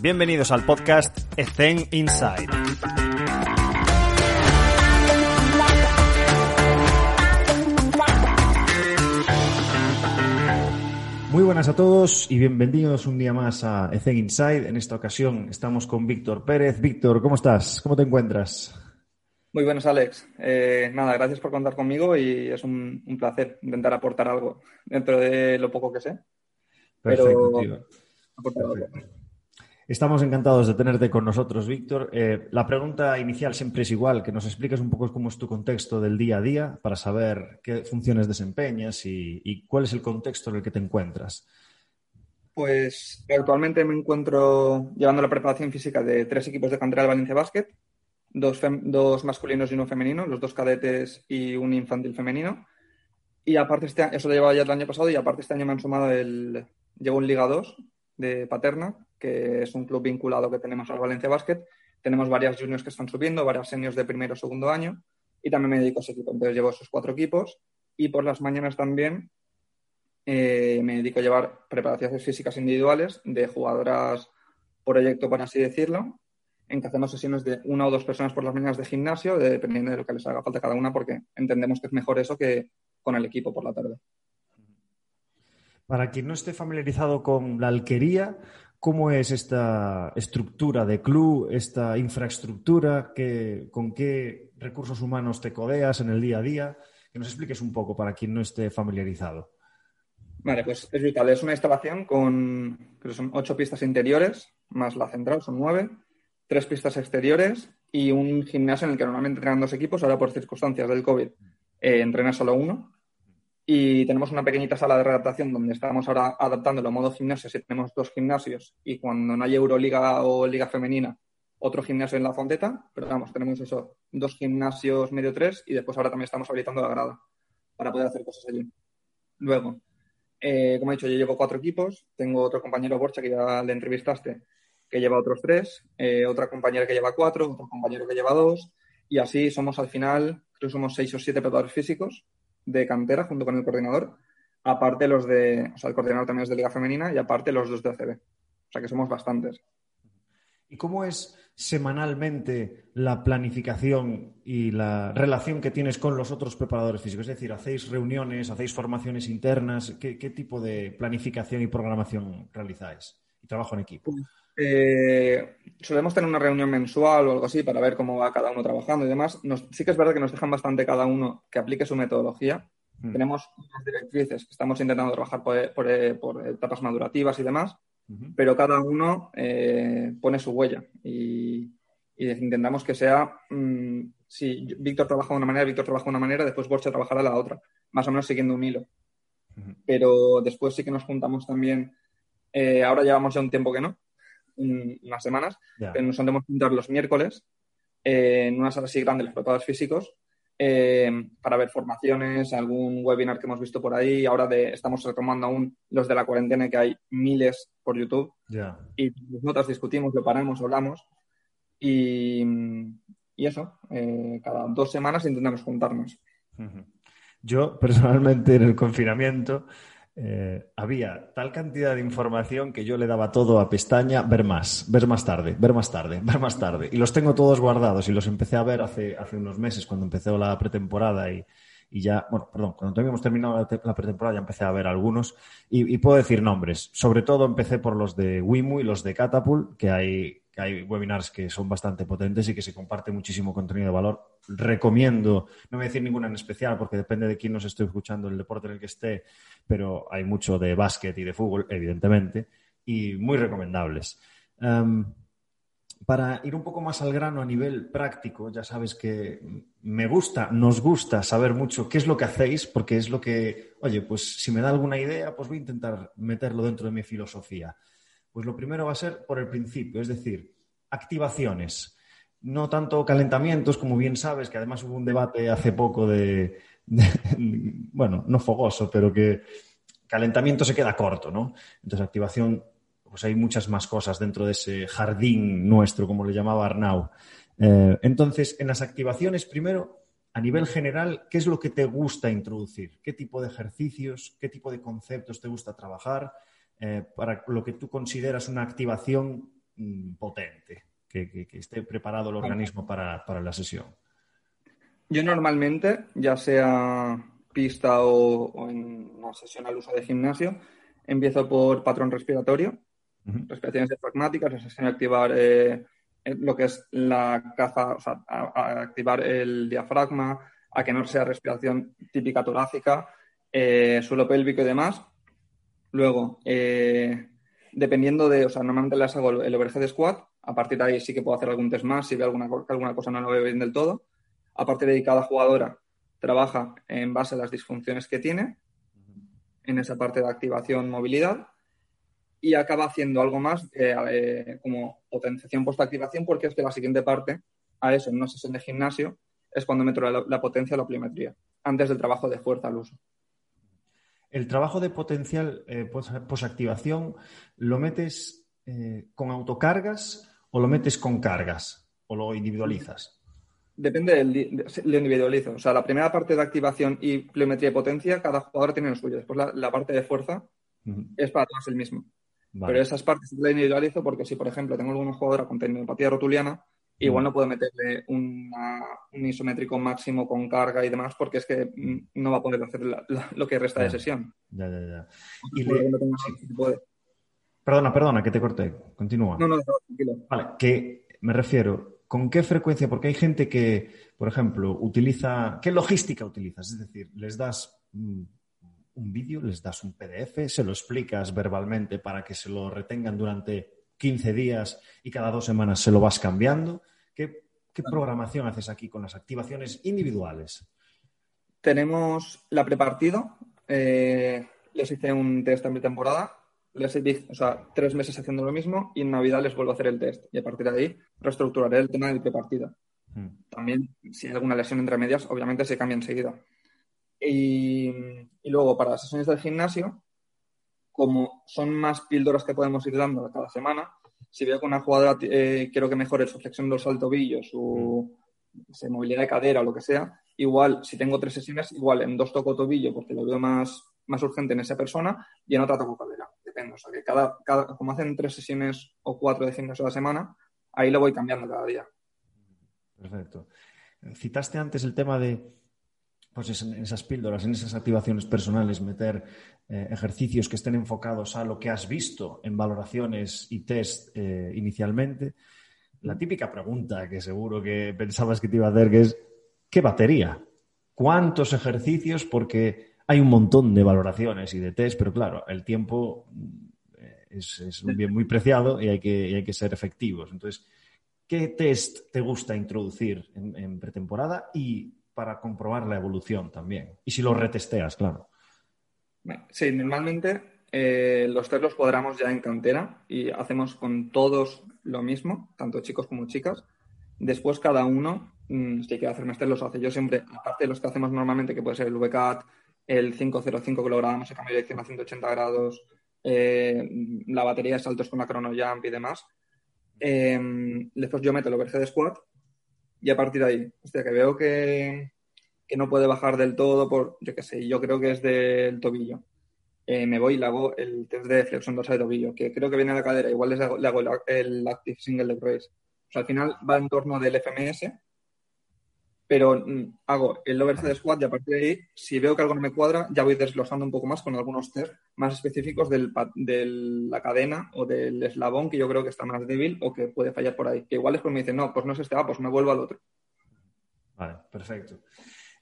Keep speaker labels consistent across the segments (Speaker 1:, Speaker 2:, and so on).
Speaker 1: Bienvenidos al podcast Ethen Inside. Muy buenas a todos y bienvenidos un día más a Ethen Inside. En esta ocasión estamos con Víctor Pérez. Víctor, ¿cómo estás? ¿Cómo te encuentras?
Speaker 2: Muy buenos, Alex. Eh, nada, gracias por contar conmigo y es un, placer intentar aportar algo dentro de lo poco que sé.
Speaker 1: Perfecto, tío. Estamos encantados de tenerte con nosotros, Víctor. Eh, la pregunta inicial siempre es igual, que nos expliques un poco cómo es tu contexto del día a día para saber qué funciones desempeñas y, cuál es el contexto en el que te encuentras.
Speaker 2: Pues actualmente me encuentro llevando la preparación física de tres equipos de cantera del Valencia Basket, dos, masculinos y uno femenino, los dos cadetes y un infantil femenino. Y aparte, este, eso lo llevaba ya el año pasado y aparte este año me han sumado el, llevo un Liga 2 de Paterna, que es un club vinculado que tenemos al Valencia Basket. Tenemos varias juniors que están subiendo, varias seniors de primero o segundo año, y también me dedico a ese equipo. Entonces llevo esos cuatro equipos y por las mañanas también eh, me dedico a llevar preparaciones físicas individuales de jugadoras proyecto, por así decirlo, en que hacemos sesiones de una o dos personas por las mañanas de gimnasio, dependiendo de lo que les haga falta cada una, porque entendemos que es mejor eso que con el equipo por la tarde.
Speaker 1: Para quien no esté familiarizado con la alquería, ¿cómo es esta estructura de club, esta infraestructura? ¿Con qué recursos humanos te codeas en el día a día? Que nos expliques un poco para quien no esté familiarizado.
Speaker 2: Vale, pues es vital. Es una instalación con, creo son ocho pistas interiores, más la central, son nueve, tres pistas exteriores y un gimnasio en el que normalmente entrenan dos equipos, ahora por circunstancias del COVID eh, entrena solo uno y tenemos una pequeñita sala de redactación donde estamos ahora adaptándolo a modo gimnasio. Si tenemos dos gimnasios y cuando no hay Euroliga o Liga Femenina, otro gimnasio en la Fonteta. Pero vamos, tenemos eso, dos gimnasios medio tres y después ahora también estamos habilitando la grada para poder hacer cosas allí. Luego, eh, como he dicho, yo llevo cuatro equipos. Tengo otro compañero Borcha que ya le entrevistaste que lleva otros tres, eh, otra compañera que lleva cuatro, otro compañero que lleva dos. Y así somos al final, creo que somos seis o siete preparadores físicos de cantera junto con el coordinador, aparte los de, o sea, el coordinador también es de Liga Femenina y aparte los dos de ACB. O sea que somos bastantes.
Speaker 1: ¿Y cómo es semanalmente la planificación y la relación que tienes con los otros preparadores físicos? Es decir, ¿hacéis reuniones, hacéis formaciones internas? ¿Qué, tipo de planificación y programación realizáis? Y trabajo en equipo.
Speaker 2: Eh, solemos tener una reunión mensual o algo así para ver cómo va cada uno trabajando y demás. sí que es verdad que nos dejan bastante cada uno que aplique su metodología. Hmm. Tenemos unas directrices que estamos intentando trabajar por, etapas madurativas y demás, pero cada uno eh, pone su huella y, intentamos que sea, mm, si Víctor trabaja de una manera, Víctor trabaja de una manera, después Borja trabajará de la otra, más o menos siguiendo un hilo. Pero después sí que nos juntamos también, eh, ahora llevamos ya un tiempo que no, unas semanas, pero nos solemos juntar los miércoles eh, en una sala así grande, los preparadores físicos, eh, para ver formaciones, algún webinar que hemos visto por ahí. Ahora de, estamos retomando aún los de la cuarentena, que hay miles por YouTube. Y nosotros discutimos, lo paramos, hablamos. Y, y eso, eh, cada dos semanas intentamos juntarnos.
Speaker 1: Yo, personalmente, en el confinamiento, eh, había tal cantidad de información que yo le daba todo a pestaña, ver más, ver más tarde, ver más tarde, ver más tarde. Y los tengo todos guardados y los empecé a ver hace, hace unos meses cuando empezó la pretemporada y, y ya, bueno, perdón, cuando habíamos terminado la, pretemporada ya empecé a ver algunos y, puedo decir nombres. Sobre todo empecé por los de Wimu y los de Catapult, que hay, hay webinars que son bastante potentes y que se comparte muchísimo contenido de valor. Recomiendo, no voy a decir ninguna en especial porque depende de quién nos esté escuchando, el deporte en el que esté, pero hay mucho de básquet y de fútbol, evidentemente, y muy recomendables. Em, para ir un poco más al grano a nivel práctico, ya sabes que me gusta, nos gusta saber mucho qué es lo que hacéis, porque es lo que, oye, pues si me da alguna idea, pues voy a intentar meterlo dentro de mi filosofía. Pues lo primero va a ser por el principio, es decir, activaciones. No tanto calentamientos, como bien sabes, que además hubo un debate hace poco de, bueno, no fogoso, pero que calentamiento se queda corto, ¿no? Entonces, activación pues hay muchas más cosas dentro de ese jardín nuestro, como le llamaba Arnau. Eh, entonces, en las activaciones, primero, a nivel general, ¿qué es lo que te gusta introducir? ¿Qué tipo de ejercicios, qué tipo de conceptos te gusta trabajar? Eh, para lo que tú consideras una activación mm, potente, que, esté preparado el organismo para, la sesión.
Speaker 2: Yo normalmente, ya sea pista o, en una sesión al uso de gimnasio, empiezo por patrón respiratorio, respiraciones diafragmáticas, o sea, activar eh, lo que es la caza, o sea, activar el diafragma, a que no sea respiración típica torácica, eh, suelo pélvico y demás. Luego, eh, dependiendo de, o sea, normalmente les hago el overhead squat, a partir de ahí sí que puedo hacer algún test más si veo alguna, alguna cosa no lo veo bien del todo. A partir de ahí, cada jugadora trabaja en base a las disfunciones que tiene en esa parte de activación, movilidad y acaba haciendo algo más eh, como potenciación post-activación porque es que la siguiente parte a eso en una sesión de gimnasio es cuando meto la, potencia o la pliometría, antes del trabajo de fuerza al uso.
Speaker 1: El trabajo de potencial eh, posactivación, ¿lo metes eh, con autocargas o lo metes con cargas o lo individualizas?
Speaker 2: Depende del lo individualizo. O sea, la primera parte de activación y pliometría y potencia, cada jugador tiene lo suyo. Después la, parte de fuerza es para todos el mismo. Pero esas partes las individualizo porque si, por ejemplo, tengo alguna jugadora con tendinopatía rotuliana, Igual no puedo meterle un isométrico máximo con carga y demás porque es que no va a poder hacer lo que resta de sesión.
Speaker 1: Ya, ya, ya. Perdona, perdona, que te corté. Continúa.
Speaker 2: No, no, tranquilo.
Speaker 1: Vale, que me refiero, ¿con qué frecuencia? Porque hay gente que, por ejemplo, utiliza... ¿Qué logística utilizas? Es decir, les das un vídeo, les das un PDF, se lo explicas verbalmente para que se lo retengan durante 15 días y cada dos semanas se lo vas cambiando. ¿Qué, programación haces aquí con las activaciones individuales?
Speaker 2: Tenemos la prepartido. Eh, les hice un test en mi temporada. Les hice, o sea, tres meses haciendo lo mismo y en Navidad les vuelvo a hacer el test. Y a partir de ahí reestructuraré el tema del prepartido. Hmm. También, si hay alguna lesión entre medias, obviamente se cambia enseguida. Y, y luego, para las sesiones del gimnasio, como son más píldoras que podemos ir dando cada semana, si veo que una jugadora eh, quiero que mejore su flexión dorsal tobillo, su, movilidad de cadera o lo que sea, igual si tengo tres sesiones, igual en dos toco tobillo porque lo veo más, más urgente en esa persona y en otra toco cadera. Depende. O sea que cada, cada, como hacen tres sesiones o cuatro de gimnasio a la semana, ahí lo voy cambiando cada día.
Speaker 1: Perfecto. Citaste antes el tema de pues en esas píldoras, en esas activaciones personales, meter eh, ejercicios que estén enfocados a lo que has visto en valoraciones y test eh, inicialmente. La típica pregunta que seguro que pensabas que te iba a hacer, que es, ¿qué batería? ¿Cuántos ejercicios? Porque hay un montón de valoraciones y de test, pero claro, el tiempo eh, es, un bien muy preciado y hay que, hay que ser efectivos. Entonces, ¿qué test te gusta introducir en, en pretemporada y para comprobar la evolución también. Y si lo retesteas, claro.
Speaker 2: Sí, normalmente eh, los test los cuadramos ya en cantera y hacemos con todos lo mismo, tanto chicos como chicas. Después cada uno, mm, si quiere hacer más test, los hace. Yo siempre, aparte de los que hacemos normalmente, que puede ser el VCAT, el 505 que lo grabamos, el cambio de dirección a 180 grados, eh, la batería de saltos con la chrono jump y demás. Eh, después yo meto el overhead squat y a partir de ahí, hostia, que veo que, no puede bajar del todo por, yo qué sé, yo creo que es del tobillo. Eh, me voy y le hago el test de flexión dorsal de tobillo, que creo que viene a la cadera, igual le hago, le hago el, Active Single Leg Raise. O sea, al final va en torno del FMS, pero mm, hago el overhead squat y a partir de ahí, si veo que algo no me cuadra, ya voy desglosando un poco más con algunos test más específicos de la cadena o del eslabón que yo creo que está más débil o que puede fallar por ahí. Que igual después me dicen, no, pues no es este, ah, pues me vuelvo al otro.
Speaker 1: Vale, perfecto.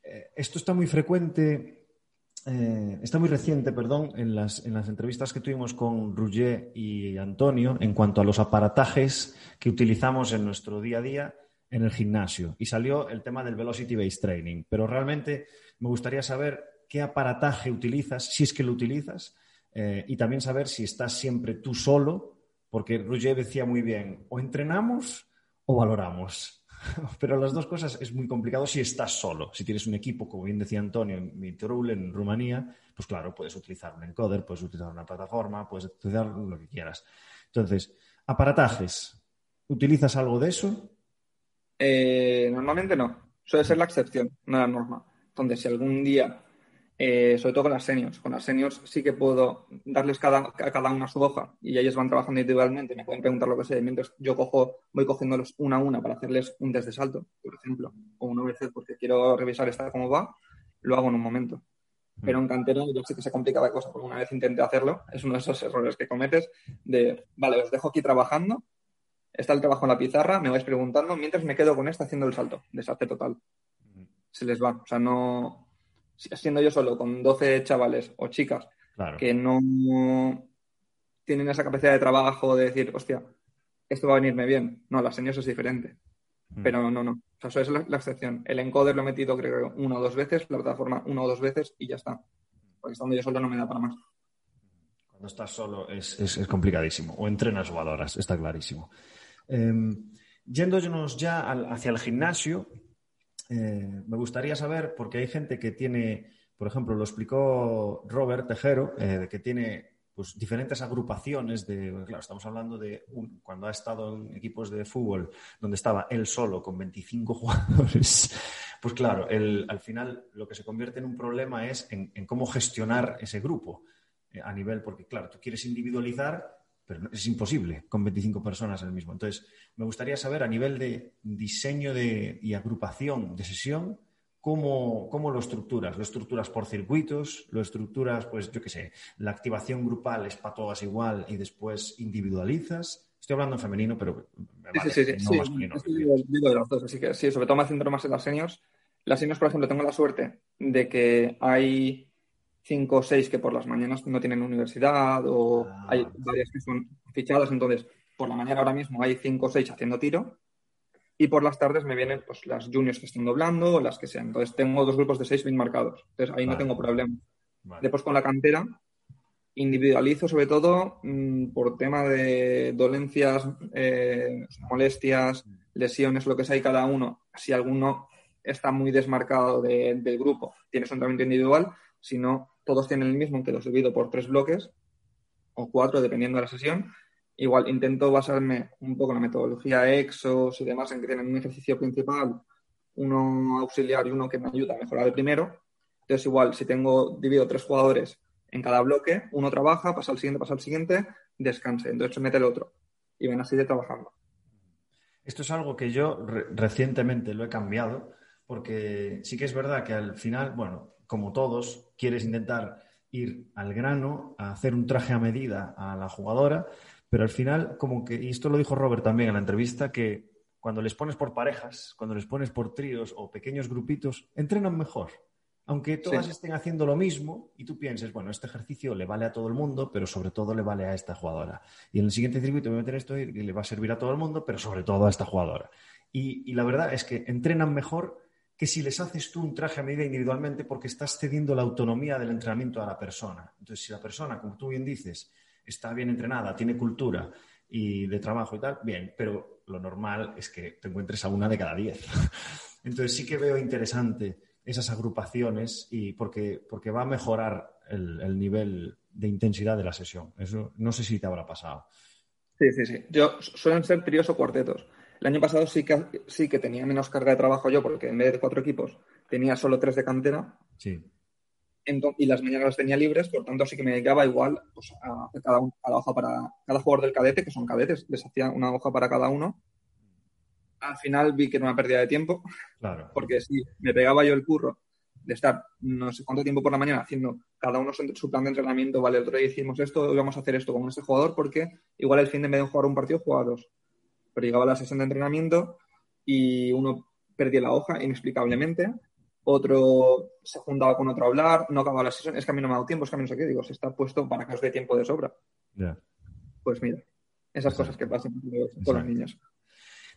Speaker 1: Eh, esto está muy frecuente, eh, está muy reciente, perdón, en las, en las entrevistas que tuvimos con Roger y Antonio en cuanto a los aparatajes que utilizamos en nuestro día a día en el gimnasio y salió el tema del Velocity Based Training. Pero realmente me gustaría saber qué aparataje utilizas, si es que lo utilizas, eh, y también saber si estás siempre tú solo, porque Roger decía muy bien, o entrenamos o valoramos. Pero las dos cosas es muy complicado si estás solo. Si tienes un equipo, como bien decía Antonio, en Mitrul, en Rumanía, pues claro, puedes utilizar un encoder, puedes utilizar una plataforma, puedes utilizar lo que quieras. Entonces, aparatajes, ¿utilizas algo de eso?
Speaker 2: Eh, normalmente no. Suele ser la excepción, no la norma. Entonces, si algún día eh, sobre todo con las seniors. Con las seniors sí que puedo darles cada, a cada una su hoja y ellos van trabajando individualmente, me pueden preguntar lo que sea, mientras yo cojo, voy cogiéndolos una a una para hacerles un test de salto, por ejemplo, o una vez porque quiero revisar esta cómo va, lo hago en un momento. Pero en cantera yo sé que se complica la cosa, porque una vez intenté hacerlo, es uno de esos errores que cometes de, vale, os dejo aquí trabajando, está el trabajo en la pizarra, me vais preguntando, mientras me quedo con esta haciendo el salto, desastre total. Se les va, o sea, no, siendo yo solo con 12 chavales o chicas que no tienen esa capacidad de trabajo de decir, hostia, esto va a venirme bien. No, la señas es diferente. Mm. Pero no, no. O sea, eso es la, excepción. El encoder lo he metido, creo, una o dos veces, la plataforma una o dos veces y ya está. Porque estando yo solo no me da para más.
Speaker 1: Cuando estás solo es, complicadísimo. O entrenas o valoras, está clarísimo. Eh, yéndonos ya hacia el gimnasio, eh, me gustaría saber, porque hay gente que tiene, por ejemplo, lo explicó Robert Tejero, eh, que tiene pues, diferentes agrupaciones de, claro, estamos hablando de cuando ha estado en equipos de fútbol donde estaba él solo con 25 jugadores, pues claro, al final lo que se convierte en un problema es en, cómo gestionar ese grupo eh, a nivel, porque claro, tú quieres individualizar, pero es imposible con 25 personas en el mismo. Entonces, me gustaría saber a nivel de diseño de, y agrupación de sesión, ¿cómo, ¿cómo, lo estructuras? ¿Lo estructuras por circuitos? ¿Lo estructuras, pues, yo qué sé, la activación grupal es para todas igual y después individualizas? Estoy hablando en femenino, pero
Speaker 2: sí, sí, sí, no masculino. Digo de los dos, así que sí, sobre todo me centro más en las seniors. Las seniors, por ejemplo, tengo la suerte de que hay cinco o seis que por las mañanas no tienen universidad o ah, hay varias que son fichadas, entonces por la mañana ahora mismo hay cinco o seis haciendo tiro y por las tardes me vienen pues, las juniors que están doblando o las que sean. Entonces tengo dos grupos de seis bien marcados, entonces ahí no tengo problema. Después con la cantera individualizo sobre todo mm, por tema de dolencias, eh, molestias, lesiones, lo que sea, y cada uno, si alguno está muy desmarcado del grupo, tiene su entrenamiento individual, si no, todos tienen el mismo, aunque los divido por tres bloques o cuatro, dependiendo de la sesión. Igual intento basarme un poco en la metodología EXOS y demás, en que tienen un ejercicio principal, uno auxiliar y uno que me ayuda a mejorar el primero. Entonces, igual, si tengo divido tres jugadores en cada bloque, uno trabaja, pasa al siguiente, pasa al siguiente, descanse. Entonces mete el otro. Y ven así de trabajando.
Speaker 1: Esto es algo que yo recientemente lo he cambiado, porque sí que es verdad que al final, bueno, como todos, quieres intentar ir al grano, a hacer un traje a medida a la jugadora, pero al final, como que, y esto lo dijo Robert también en la entrevista, que cuando les pones por parejas, cuando les pones por tríos o pequeños grupitos, entrenan mejor. Aunque todas estén haciendo lo mismo y tú pienses, bueno, este ejercicio le vale a todo el mundo, pero sobre todo le vale a esta jugadora. Y en el siguiente circuito voy a meter esto y le va a servir a todo el mundo, pero sobre todo a esta jugadora. y la verdad es que entrenan mejor que si les haces tú un traje a medida individualmente porque estás cediendo la autonomía del entrenamiento a la persona. Entonces, si la persona, como tú bien dices, está bien entrenada, tiene cultura y de trabajo y tal, bien, pero lo normal es que te encuentres a una de cada diez. Entonces, sí que veo interesante esas agrupaciones y porque, porque va a mejorar el, nivel de intensidad de la sesión. Eso no sé si te habrá pasado.
Speaker 2: Sí, sí, sí. Yo suelen ser tríos o cuartetos. El año pasado sí que, sí que tenía menos carga de trabajo yo, porque en vez de cuatro equipos tenía solo tres de cantera.
Speaker 1: Sí.
Speaker 2: y las mañanas las tenía libres, por tanto sí que me dedicaba igual pues, a cada, hoja para cada jugador del cadete, que son cadetes, les hacía una hoja para cada uno. Al final vi que era una pérdida de tiempo,
Speaker 1: claro.
Speaker 2: porque si me pegaba yo el curro de estar no sé cuánto tiempo por la mañana haciendo cada uno su, plan de entrenamiento, vale, el otro día hicimos esto, hoy vamos a hacer esto con este jugador, porque igual el fin de en vez de jugar un partido, juega dos pero llegaba la sesión de entrenamiento y uno perdía la hoja inexplicablemente, otro se juntaba con otro a hablar, no acababa la sesión, es que a mí no me ha dado tiempo, es que a mí no sé qué, digo, se está puesto para que os dé tiempo de sobra. Pues mira, esas cosas que pasan con los niños.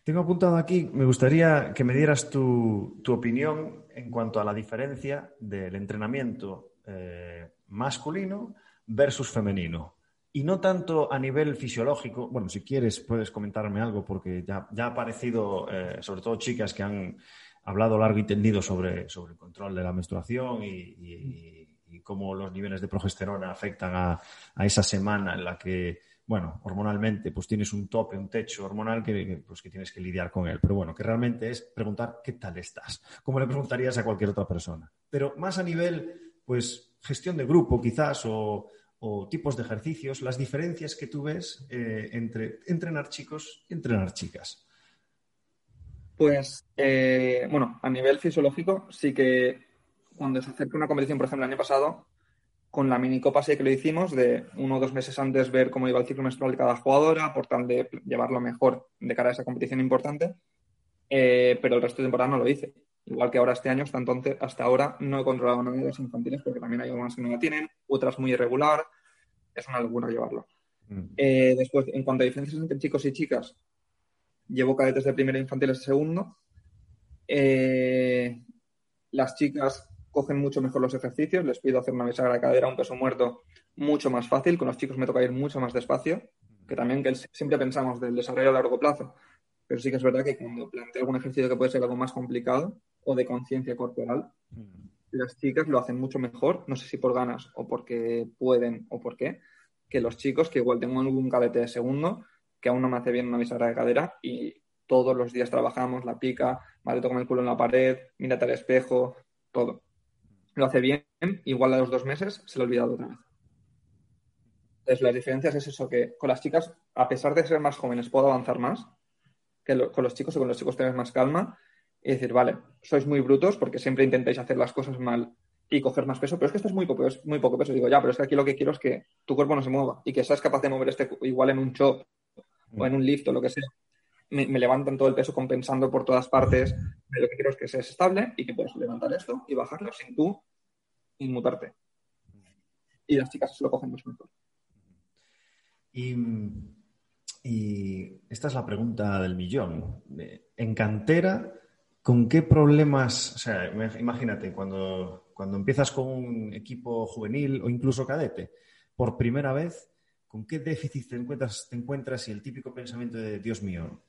Speaker 1: Tengo apuntado aquí, me gustaría que me dieras tu, opinión en cuanto a la diferencia del entrenamiento eh, masculino versus femenino. Y no tanto a nivel fisiológico, bueno, si quieres puedes comentarme algo porque ya, ya ha aparecido, eh, sobre todo chicas que han hablado largo y tendido sobre, sobre el control de la menstruación y, cómo los niveles de progesterona afectan a, a, esa semana en la que, bueno, hormonalmente pues tienes un tope, un techo hormonal que, pues, que tienes que lidiar con él. Pero bueno, que realmente es preguntar qué tal estás, como le preguntarías a cualquier otra persona. Pero más a nivel pues gestión de grupo quizás o, tipos de ejercicios, las diferencias que tú ves eh, entre entrenar chicos y entrenar chicas.
Speaker 2: Pues, eh, bueno, a nivel fisiológico, sí que cuando se acerca una competición, por ejemplo, el año pasado, con la minicopa sí que lo hicimos, de uno o dos meses antes ver cómo iba el ciclo menstrual de cada jugadora, por tal de llevarlo mejor de cara a esa competición importante, eh, pero el resto de temporada no lo hice. Igual que ahora este año, hasta entonces, hasta ahora no he controlado nada de las infantiles porque también hay algunas que no la tienen, otras muy irregular, es una locura llevarlo. Mm. Eh, después, en cuanto a diferencias entre chicos y chicas, llevo cadetes de primera infantil de segundo. Eh, las chicas cogen mucho mejor los ejercicios, les pido hacer una bisagra de cadera, un peso muerto mucho más fácil, con los chicos me toca ir mucho más despacio, que también que siempre pensamos del desarrollo a largo plazo, pero sí que es verdad que cuando planteo algún ejercicio que puede ser algo más complicado o de conciencia corporal, las chicas lo hacen mucho mejor, no sé si por ganas o porque pueden o por qué, que los chicos que igual tengo algún cadete de segundo que aún no me hace bien una bisagra de cadera y todos los días trabajamos la pica, vale, toca el culo en la pared, mírate al espejo, todo. Lo hace bien, igual a los dos meses se lo ha olvidado otra vez. Entonces, las diferencias es eso, que con las chicas, a pesar de ser más jóvenes, puedo avanzar más, que con los chicos o con los chicos tener más calma y decir, vale, sois muy brutos porque siempre intentáis hacer las cosas mal y coger más peso, pero es que esto es muy poco, es muy poco peso. Digo, ya, pero es que aquí lo que quiero es que tu cuerpo no se mueva y que seas capaz de mover este igual en un chop o en un lift o lo que sea, me, levantan todo el peso compensando por todas partes. Lo que quiero es que seas estable y que puedas levantar esto y bajarlo sin tú inmutarte. Y las chicas se lo cogen mucho mejor.
Speaker 1: Y, y, esta es la pregunta del millón. En cantera, ¿con qué problemas? O sea, imagínate, cuando, cuando empiezas con un equipo juvenil o incluso cadete, por primera vez, ¿con qué déficit te encuentras, y el típico pensamiento de, Dios mío,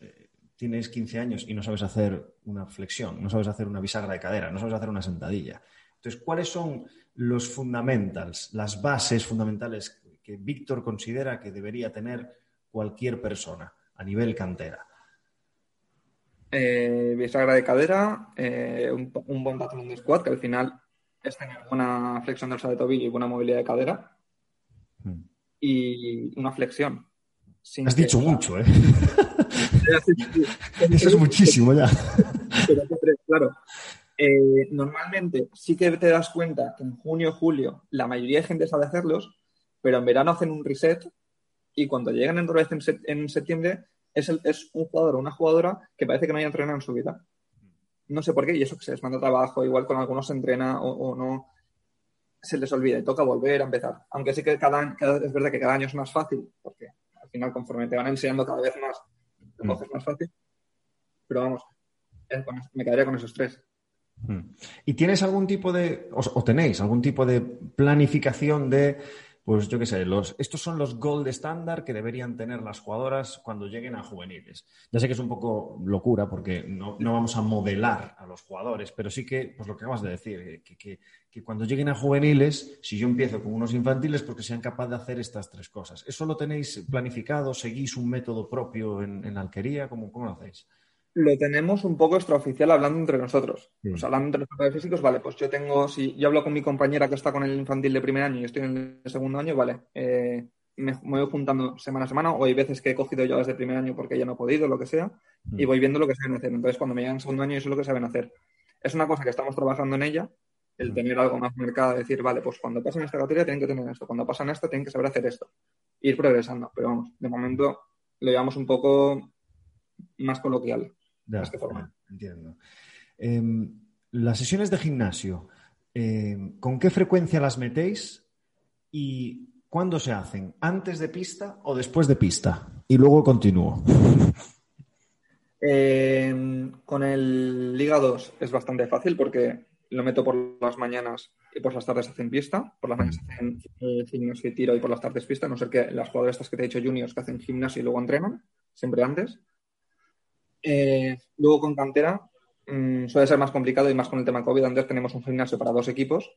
Speaker 1: eh, tienes 15 años y no sabes hacer una flexión, no sabes hacer una bisagra de cadera, no sabes hacer una sentadilla? Entonces, ¿cuáles son los fundamentals, las bases fundamentales que Víctor considera que debería tener cualquier persona a nivel cantera?
Speaker 2: Eh, bisagra de cadera, eh, un, buen patrón de squat, que al final es tener buena flexión dorsal de tobillo y buena movilidad de cadera. Hmm y una flexión.
Speaker 1: Has dicho mucho, ¿eh? Eso es muchísimo ya.
Speaker 2: claro. Eh, normalmente sí que te das cuenta que en junio o julio la mayoría de gente sabe hacerlos, pero en verano hacen un reset y cuando llegan otra vez en, septiembre es, es, un jugador o una jugadora que parece que no haya entrenado en su vida. No sé por qué, y eso que se les manda trabajo, igual con algunos se entrena o no se les olvida y toca volver a empezar. Aunque sí que cada, es verdad que cada año es más fácil, porque al final conforme te van enseñando cada vez más, te mm. coges más fácil. Pero vamos, me quedaría con esos tres.
Speaker 1: Mm. ¿Y tienes algún tipo de, o tenéis algún tipo de planificación de pues yo qué sé, los, estos son los gold estándar que deberían tener las jugadoras cuando lleguen a juveniles. Ya sé que es un poco locura porque no, vamos a modelar a los jugadores, pero sí que, pues lo que acabas de decir, eh, que, cuando lleguen a juveniles, si yo empiezo con unos infantiles, porque sean capaces de hacer estas tres cosas. ¿Eso lo tenéis planificado? ¿Seguís un método propio en, en alquería? ¿Cómo, ¿Cómo lo hacéis?
Speaker 2: Lo tenemos un poco extraoficial hablando entre nosotros. hablando entre los jugadores físicos, vale, pues yo tengo, si yo hablo con mi compañera que está con el infantil de primer año y estoy en el segundo año, vale, eh, me, voy juntando semana a semana, o hay veces que he cogido yo desde primer año porque ella no ha podido, lo que sea, y voy viendo lo que saben hacer. Entonces, cuando me llegan en segundo año, eso es lo que saben hacer. Es una cosa que estamos trabajando en ella, el tener algo más marcado, decir, vale, pues cuando pasan esta categoría tienen que tener esto, cuando pasan esta tienen que saber hacer esto, ir progresando. Pero vamos, de momento lo llevamos un poco más coloquial.
Speaker 1: Entiendo. Em, las sesiones de gimnasio, em, ¿con qué frecuencia las metéis y cuándo se hacen? ¿Antes de pista o después de pista? Y luego continúo.
Speaker 2: Em, con el Liga 2 es bastante fácil porque lo meto por las mañanas y por las tardes hacen pista. Por las mañanas mm. hacen gimnasio y tiro y por las tardes pista, no ser que las jugadoras estas que te he dicho juniors que hacen gimnasio y luego entrenan, siempre antes. Eh, luego con cantera mm, suele ser más complicado y más con el tema COVID. Antes tenemos un gimnasio para dos equipos.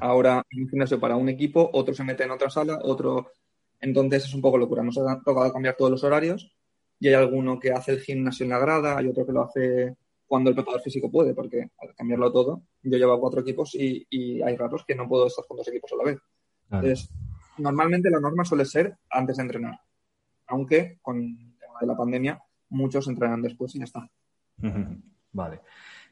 Speaker 2: Ahora un gimnasio para un equipo, otro se mete en otra sala, otro. Entonces es un poco locura. Nos ha tocado cambiar todos los horarios y hay alguno que hace el gimnasio en la grada, hay otro que lo hace cuando el preparador físico puede, porque al cambiarlo todo, yo llevo cuatro equipos y, hay ratos que no puedo estar con dos equipos a la vez. Entonces, normalmente la norma suele ser antes de entrenar, aunque con el tema de la pandemia muchos entrenan después y ya está.
Speaker 1: Vale.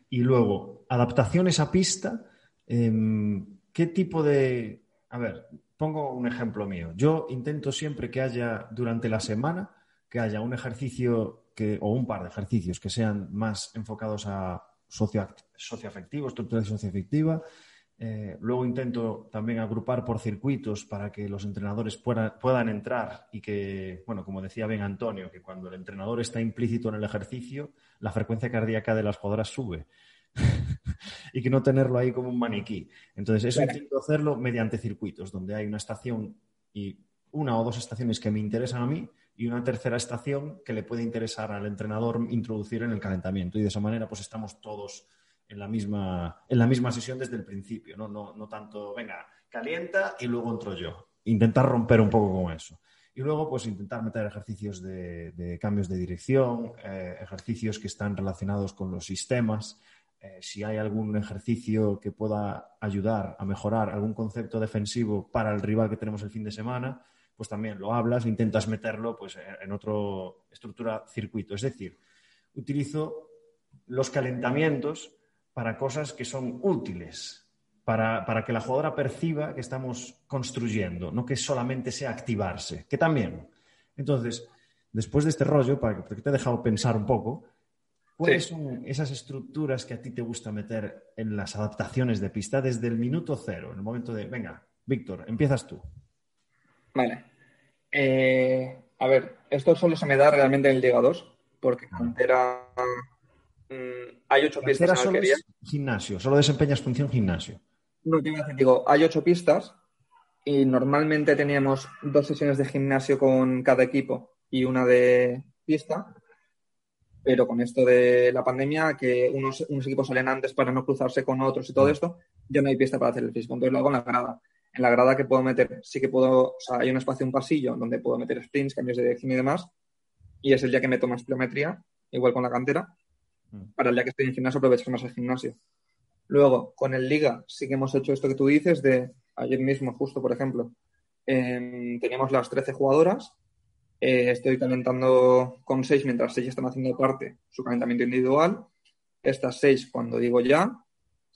Speaker 1: Y luego, adaptaciones a pista, em, ¿qué tipo de... A ver, pongo un ejemplo mío. Yo intento siempre que haya durante la semana, que haya un ejercicio que, o un par de ejercicios que sean más enfocados a socio, socioafectivo, estructura socioafectiva. Eh, luego intento también agrupar por circuitos para que los entrenadores puedan entrar y que, bueno, como decía bien Antonio, que cuando el entrenador está implícito en el ejercicio, la frecuencia cardíaca de las jugadoras sube. y que no tenerlo ahí como un maniquí. Entonces, eso intento hacerlo mediante circuitos, donde hay una estación y una o dos estaciones que me interesan a mí y una tercera estación que le puede interesar al entrenador introducir en el calentamiento. Y de esa manera, pues estamos todos en la misma, en la misma sesión desde el principio, ¿no? No, no tanto, venga, calienta y luego entro yo. Intentar romper un poco con eso. Y luego, pues intentar meter ejercicios de, cambios de dirección, eh, ejercicios que están relacionados con los sistemas. Eh, si hay algún ejercicio que pueda ayudar a mejorar algún concepto defensivo para el rival que tenemos el fin de semana, pues también lo hablas, intentas meterlo pues, en otra estructura circuito. Es decir, utilizo los calentamientos para cosas que son útiles, para, que la jugadora perciba que estamos construyendo, no que solamente sea activarse, que también. Entonces, después de este rollo, para que te he dejado pensar un poco, ¿cuáles son esas estructuras que a ti te gusta meter en las adaptaciones de pista desde el minuto cero, en el momento de, venga, Víctor, empiezas tú?
Speaker 2: Vale. Eh, a ver, esto solo se me da realmente en el Liga 2, porque cantera hay ocho pistas en
Speaker 1: solo gimnasio, solo desempeñas función gimnasio.
Speaker 2: No, digo, hay ocho pistas y normalmente teníamos dos sesiones de gimnasio con cada equipo y una de pista, pero con esto de la pandemia, que unos, equipos salen antes para no cruzarse con otros y todo mm. esto, ya no hay pista para hacer el físico, entonces lo hago en la grada en la grada que puedo meter, sí que puedo, o sea, hay un espacio, un pasillo donde puedo meter sprints, cambios de dirección y demás, y es el día que meto más pliometría, igual con la cantera, mm. Para el día que estoy en gimnasio aprovechar más el gimnasio. Luego, con el Liga sí que hemos hecho esto que tú dices de ayer mismo, justo por ejemplo, em, teníamos las 13 jugadoras, eh, estoy calentando con 6 mientras 6 están haciendo parte su calentamiento individual, estas 6 cuando digo ya,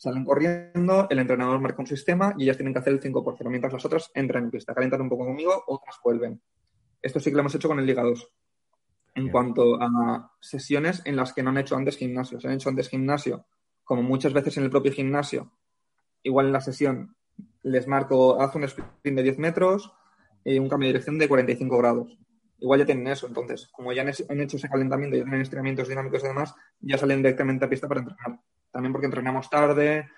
Speaker 2: Salen corriendo, el entrenador marca un sistema y ellas tienen que hacer el 5 por 0, mientras las otras entran en pista, calientan un poco conmigo, otras vuelven. Esto sí que lo hemos hecho con el Liga 2. En cuanto a sesiones en las que no han hecho antes gimnasio. Se han hecho antes gimnasio, como muchas veces en el propio gimnasio, igual en la sesión les marco, haz un sprint de 10 metros y un cambio de dirección de 45 grados. Igual ya tienen eso, entonces, como ya han hecho ese calentamiento, ya tienen estiramientos dinámicos y demás, ya salen directamente a pista para entrenar también porque entrenamos tarde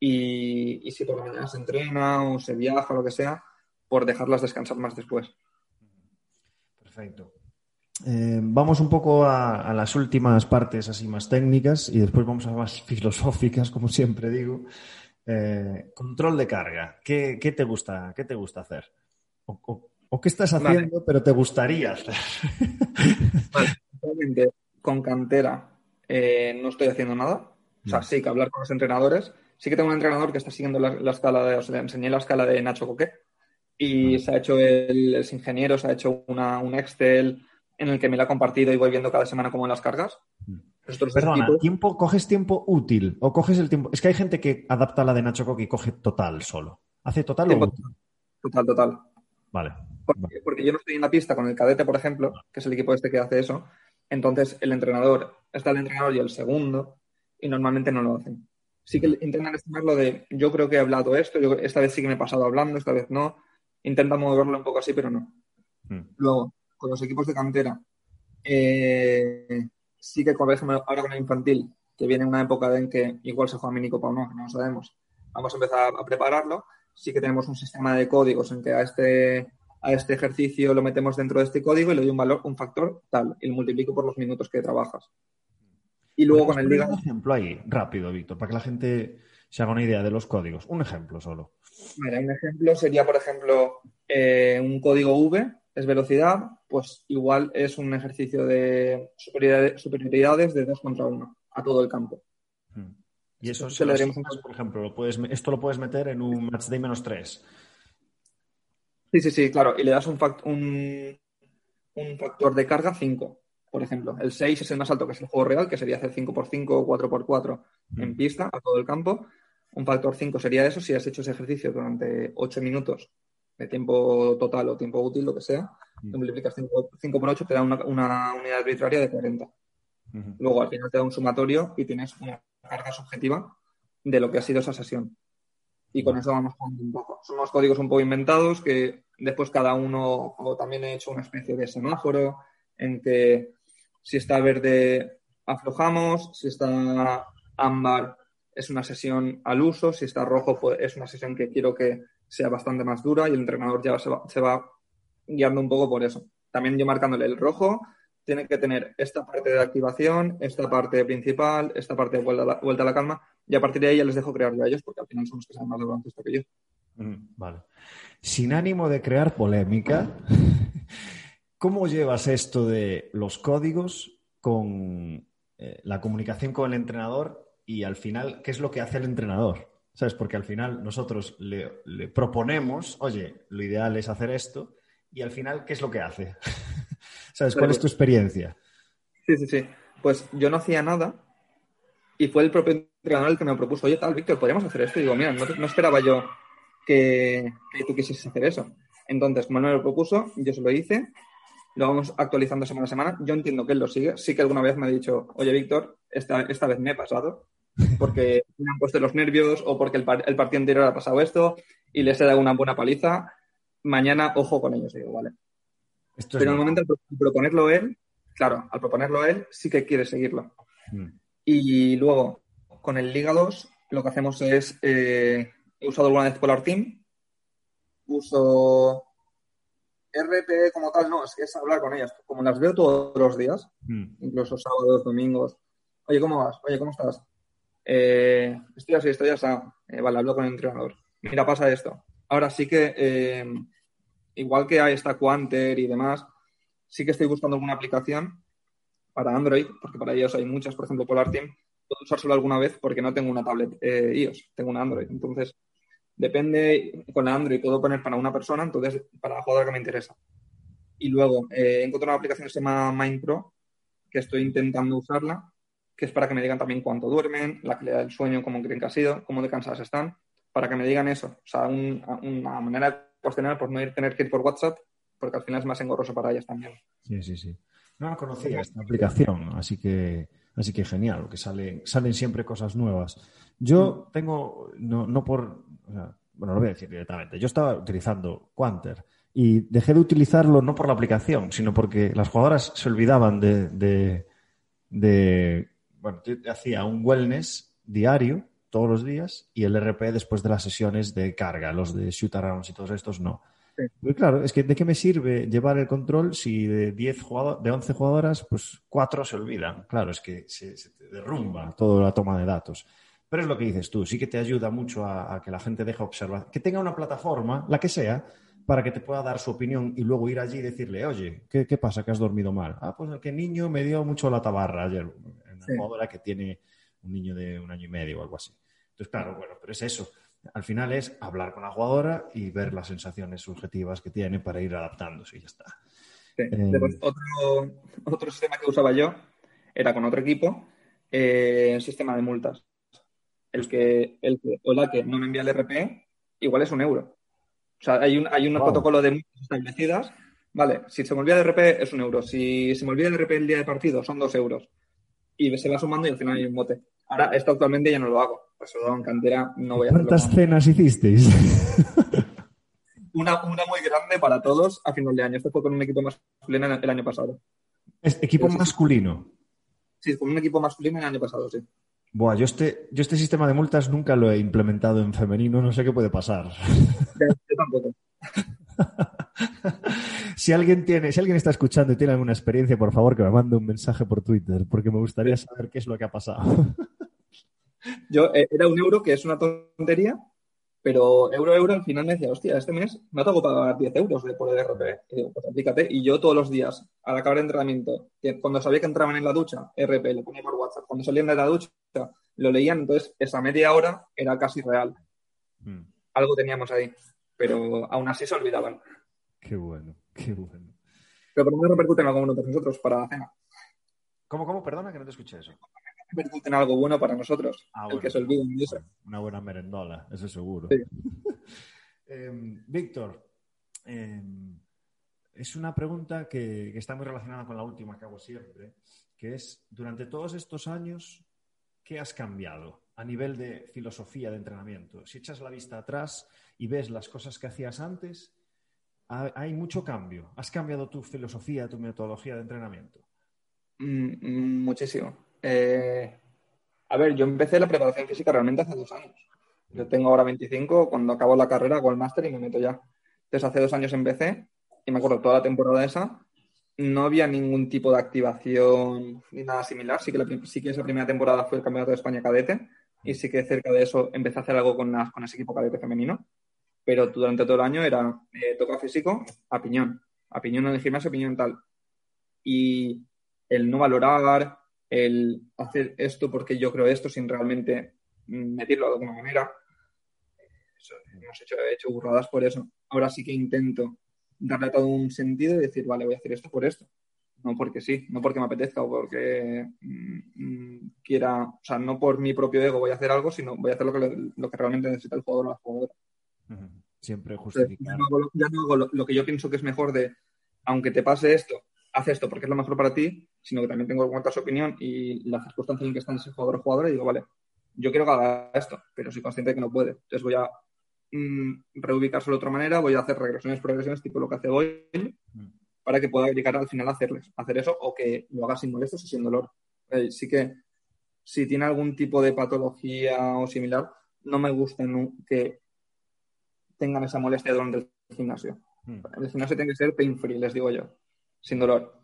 Speaker 2: y, si por la mañana se entrena o se viaja o lo que sea, por dejarlas descansar más después.
Speaker 1: Perfecto. Eh, vamos un poco a, las últimas partes así más técnicas y después vamos a más filosóficas, como siempre digo. Eh, control de carga. ¿Qué, te gusta, qué te gusta hacer? O, qué estás haciendo, pero te gustaría hacer?
Speaker 2: con cantera eh, no estoy haciendo nada. O sea, sí que hablar con los entrenadores. Sí que tengo un entrenador que está siguiendo la, escala de, o sea, le enseñé la escala de Nacho Coque y se ha hecho el, ingeniero, se ha hecho una, un Excel en el que me lo ha compartido y voy viendo cada semana cómo en las cargas.
Speaker 1: Perdona, ¿tiempo, ¿coges tiempo útil o coges el tiempo? Es que hay gente que adapta la de Nacho Coque y coge total solo. ¿Hace total o útil?
Speaker 2: Total, total.
Speaker 1: Vale.
Speaker 2: Porque, porque, yo no estoy en la pista con el cadete, por ejemplo, que es el equipo este que hace eso. Entonces, el entrenador, está el entrenador y el segundo, y normalmente no lo hacen. Sí que intentan estimarlo de yo creo que he hablado esto, yo, esta vez sí que me he pasado hablando, esta vez no. Intentan moverlo un poco así, pero no. Hmm. Luego, con los equipos de cantera, eh, sí que, por ejemplo, ahora con el infantil, que viene una época en que igual se juega minicopa o no, no lo sabemos, vamos a empezar a prepararlo. Sí que tenemos un sistema de códigos en que a este, a este ejercicio lo metemos dentro de este código y le doy un valor, un factor tal, y lo multiplico por los minutos que trabajas. Y luego con el Liga.
Speaker 1: Un ejemplo ahí, rápido, Víctor, para que la gente se haga una idea de los códigos. Un ejemplo solo.
Speaker 2: Vale, un ejemplo sería, por ejemplo, eh, un código V, es velocidad, pues igual es un ejercicio de superioridades de 2 contra 1. a todo el campo.
Speaker 1: Hmm. Y eso, se lo por ejemplo, lo puedes, esto lo puedes meter en un match day menos 3.
Speaker 2: Sí, sí, sí, claro. Y le das un, un, un factor de carga 5, por ejemplo. El 6 es el más alto, que es el juego real, que sería hacer 5x5 o 4x4 en pista a todo el campo. Un factor 5 sería eso si has hecho ese ejercicio durante 8 minutos de tiempo total o tiempo útil, lo que sea. multiplicas 5, por 8, te da una, unidad arbitraria de 40. Luego al final te da un sumatorio y tienes una carga subjetiva de lo que ha sido esa sesión. Y con eso vamos jugando un poco. Son unos códigos un poco inventados que después cada uno, o también he hecho una especie de semáforo en que si está verde aflojamos, si está ámbar es una sesión al uso, si está rojo pues es una sesión que quiero que sea bastante más dura y el entrenador ya se va, se va guiando un poco por eso. También yo marcándole el rojo, tiene que tener esta parte de activación, esta parte principal, esta parte de vuelta a la, calma, y a partir de ahí ya les dejo crear yo a ellos, porque al final son los que saben más de baloncesto que yo.
Speaker 1: Mm, vale. Sin ánimo de crear polémica, ¿cómo llevas esto de los códigos con eh, la comunicación con el entrenador y al final, qué es lo que hace el entrenador? ¿Sabes? Porque al final nosotros le, le proponemos, oye, lo ideal es hacer esto, y al final, ¿qué es lo que hace? ¿Sabes? ¿Cuál es tu experiencia?
Speaker 2: Sí, sí, sí. Pues yo no hacía nada y fue el propio entrenador el que me propuso, oye, tal, Víctor, podríamos hacer esto. Y digo, mira, no, esperaba yo que, tú quisieses hacer eso. Entonces, como él me lo propuso, yo se lo hice, lo vamos actualizando semana a semana. Yo entiendo que él lo sigue. Sí que alguna vez me ha dicho, oye, Víctor, esta, esta vez me he pasado porque me han puesto los nervios o porque el, el partido anterior ha pasado esto y les he dado una buena paliza. Mañana, ojo con ellos. digo, vale, pero en el momento al proponerlo él, claro, al proponerlo él, sí que quiere seguirlo. Hmm. Y luego, con el Liga 2, lo que hacemos es, eh, he usado alguna vez Polar Team, uso RP como tal, no, es que es hablar con ellas. Como las veo todos los días, hmm. incluso sábados, domingos. Oye, ¿cómo vas? Oye, ¿cómo estás? Eh, estoy así, estoy así. Eh, vale, hablo con el entrenador. Mira, pasa esto. Ahora sí que igual que hay esta Quanter y demás, sí que estoy buscando alguna aplicación para Android, porque para ellos hay muchas, por ejemplo, Polar Team. Puedo usar solo alguna vez porque no tengo una tablet eh, iOS, tengo una Android. Entonces, depende, con la Android puedo poner para una persona, entonces para la jugadora que me interesa. Y luego eh, he encontrado una aplicación que se llama MindPro, que estoy intentando usarla, que es para que me digan también cuánto duermen, la calidad del sueño, cómo creen que ha sido, cómo de cansadas están, para que me digan eso. O sea, una manera tener por no ir, tener que ir por WhatsApp, porque al final es más engorroso para ellas también.
Speaker 1: Sí, sí, sí. No la conocía esta aplicación, así que, así que genial, que sale, salen siempre cosas nuevas. Yo tengo, no, no por, bueno, lo voy a decir directamente, yo estaba utilizando Quanter y dejé de utilizarlo no por la aplicación, sino porque las jugadoras se olvidaban de, de, de bueno, hacía un wellness diario todos los días y el RP después de las sesiones de carga, los de shoot arounds y todos estos no. claro, es que ¿de qué me sirve llevar el control si de 10 jugadores, de 11 jugadoras, pues 4 se olvidan? Claro, es que se, derrumba toda la toma de datos. Pero es lo que dices tú, sí que te ayuda mucho a, que la gente deje observar, que tenga una plataforma, la que sea, para que te pueda dar su opinión y luego ir allí y decirle, oye, ¿qué, pasa? ¿Que has dormido mal? Ah, pues el que niño me dio mucho la tabarra ayer, una jugadora que tiene un niño de un año y medio o algo así. Entonces, claro, bueno, pero es eso. Al final es hablar con la jugadora y ver las sensaciones subjetivas que tiene para ir adaptándose y ya está.
Speaker 2: Eh, otro, otro, sistema que usaba yo era con otro equipo, eh, el sistema de multas. El que, el que o la que no me envía el RP, igual es un euro. O sea, hay un, hay un protocolo de multas establecidas. Vale, si se me olvida el RP es un euro. Si se me olvida el RP el día de partido son dos euros y se va sumando y al final hay un bote. Ahora, esto actualmente ya no lo hago. Pues en cantera no voy a
Speaker 1: ¿Cuántas cenas hicisteis?
Speaker 2: Una, una, muy grande para todos a final de año. Esto fue con un equipo masculino el año pasado.
Speaker 1: ¿Es equipo masculino?
Speaker 2: Sí, con un equipo masculino el año pasado, sí.
Speaker 1: Buah, yo este, yo este sistema de multas nunca lo he implementado en femenino, no sé qué puede pasar.
Speaker 2: Yo tampoco.
Speaker 1: si alguien tiene, si alguien está escuchando y tiene alguna experiencia, por favor que me mande un mensaje por Twitter, porque me gustaría saber qué es lo que ha pasado.
Speaker 2: Yo eh, era un euro, que es una tontería, Pero euro euro al final me decía, hostia, este mes me tengo que pagar 10 euros de por el RP. Y digo, pues aplícate. Y yo todos los días, al acabar el entrenamiento, que cuando sabía que entraban en la ducha, RP, lo ponía por WhatsApp. Cuando salían de la ducha, lo leían. Entonces, esa media hora era casi real. Hmm. Algo teníamos ahí. Pero aún así se olvidaban.
Speaker 1: Qué bueno, qué bueno.
Speaker 2: Pero por lo repercute en algo bueno para nosotros para la cena.
Speaker 1: ¿Cómo, cómo? Perdona que no te escuché eso.
Speaker 2: Repercute en algo bueno para nosotros. Ah, el que se olviden de eso.
Speaker 1: Una buena merendola, eso seguro. Em, Víctor, em, es una pregunta que, está muy relacionada con la última que hago siempre, que es, durante todos estos años, ¿qué has cambiado a nivel de filosofía de entrenamiento? Si echas la vista atrás y ves las cosas que hacías antes, hay mucho cambio. ¿Has cambiado tu filosofía, tu metodología de entrenamiento?
Speaker 2: Mm, muchísimo. Eh, a ver, yo empecé la preparación física realmente hace dos años. Yo tengo ahora 25, cuando acabo la carrera hago el máster y me meto ya. Entonces hace dos años empecé y me acuerdo toda la temporada esa no había ningún tipo de activación ni nada similar. Sí que, sí que esa primera temporada fue el Campeonato de España cadete y sí que cerca de eso empecé a hacer algo con, con ese equipo cadete femenino pero durante todo el año era eh, toca físico a piñón, a piñón en el gimnasio, a piñón tal. Y el no valorar, el hacer esto porque yo creo esto sin realmente medirlo de alguna manera. hemos hecho, he hecho burradas por eso. Ahora sí que intento darle todo un sentido y decir, vale, voy a hacer esto por esto. No porque sí, no porque me apetezca o porque mm, mm, quiera, o sea, no por mi propio ego voy a hacer algo, sino voy a hacer lo que, lo que realmente necesita el jugador o la jugadora.
Speaker 1: Siempre justificar.
Speaker 2: Ya no hago, lo, que yo pienso que es mejor de, aunque te pase esto, haz esto porque es lo mejor para ti, sino que también tengo en cuenta su opinión y la circunstancia en que está ese jugador o jugadora y digo, vale, yo quiero que haga esto, pero soy consciente de que no puede. Entonces voy a mm, reubicárselo de otra manera, voy a hacer regresiones, progresiones, tipo lo que hace hoy, mm. para que pueda llegar al final a hacerles, hacer eso o que lo haga sin molestos y sin dolor. Eh, sí que si tiene algún tipo de patología o similar, no me gusta que tengan esa molestia durante el gimnasio. Hmm. El gimnasio tiene que ser pain free, les digo yo, sin dolor.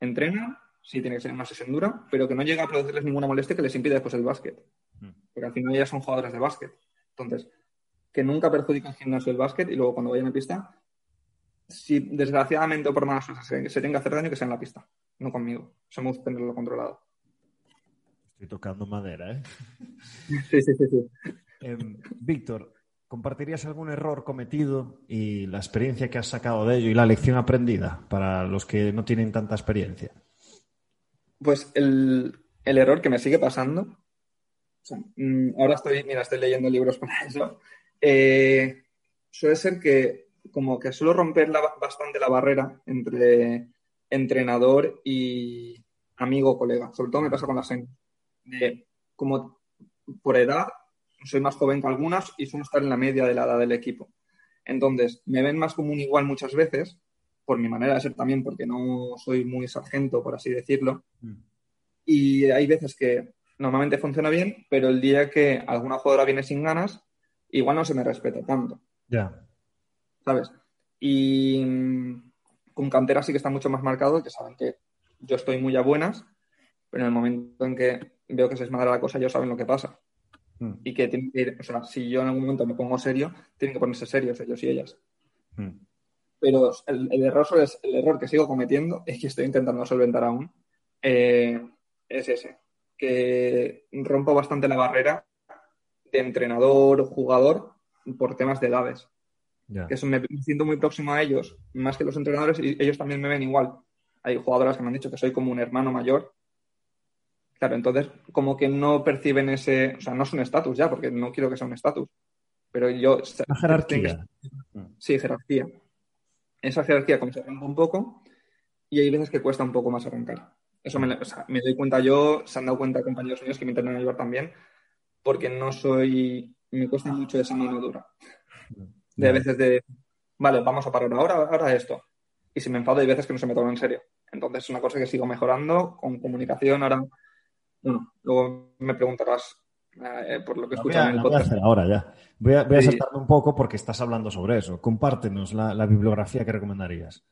Speaker 2: Entrena, sí tiene que ser una sesión dura, pero que no llegue a producirles ninguna molestia que les impida después el básquet. Hmm. Porque al final ya son jugadores de básquet. Entonces, que nunca perjudique el gimnasio el básquet y luego cuando vayan a pista, si desgraciadamente o por malas cosas se, se tenga que hacer daño, que sea en la pista, no conmigo. Eso me gusta tenerlo controlado.
Speaker 1: Estoy tocando madera, ¿eh?
Speaker 2: sí, sí, sí. sí.
Speaker 1: Em, Víctor, ¿Compartirías algún error cometido y la experiencia que has sacado de ello y la lección aprendida para los que no tienen tanta experiencia?
Speaker 2: Pues el, error que me sigue pasando, mm, ahora estoy, mira, estoy leyendo libros para eso, eh, suele ser que como que suelo romper bastante la barrera entre entrenador y amigo colega. Sobre todo me pasa con la señas. De como por edad soy más joven que algunas y suelo estar en la media de la edad del equipo. Entonces, me ven más como un igual muchas veces, por mi manera de ser también, porque no soy muy sargento, por así decirlo. Mm. Y hay veces que normalmente funciona bien, pero el día que alguna jugadora viene sin ganas, igual no se me respeta tanto.
Speaker 1: Ya.
Speaker 2: ¿Sabes? Y mm, con cantera sí que está mucho más marcado, que saben que yo estoy muy a buenas, pero en el momento en que veo que se desmadra la cosa, ellos saben lo que pasa. Mm. Y que tienen que ir, o sea, si yo en algún momento me pongo serio, tienen que ponerse serios ellos y ellas. Mm. Pero el, error es el error que sigo cometiendo es que estoy intentando solventar aún. Eh, es ese, que rompo bastante la barrera de entrenador, jugador, por temas de edades. Que eso me, siento muy próximo a ellos, más que los entrenadores, y ellos también me ven igual. Hay jugadoras que me han dicho que soy como un hermano mayor Claro, entonces como que no perciben ese, o sea, no es un estatus ya, porque no quiero que sea un estatus, pero yo...
Speaker 1: La jerarquía.
Speaker 2: Sí, jerarquía. Esa jerarquía como se rompe un poco y hay veces que cuesta un poco más arrancar. Eso me, o sea, me doy cuenta yo, se han dado cuenta compañeros míos que me intentan ayudar también, porque no soy, me cuesta mucho esa mano dura. De a veces de, vale, vamos a parar ahora, ahora esto. Y si me enfado hay veces que no se me toma en serio. Entonces es una cosa que sigo mejorando con comunicación. Ahora bueno, luego me preguntarás eh, por lo que escuchas en el podcast.
Speaker 1: Voy a hacer ahora ya. Voy a, saltarme un poco porque estás hablando sobre eso. Compártenos la, bibliografía que recomendarías.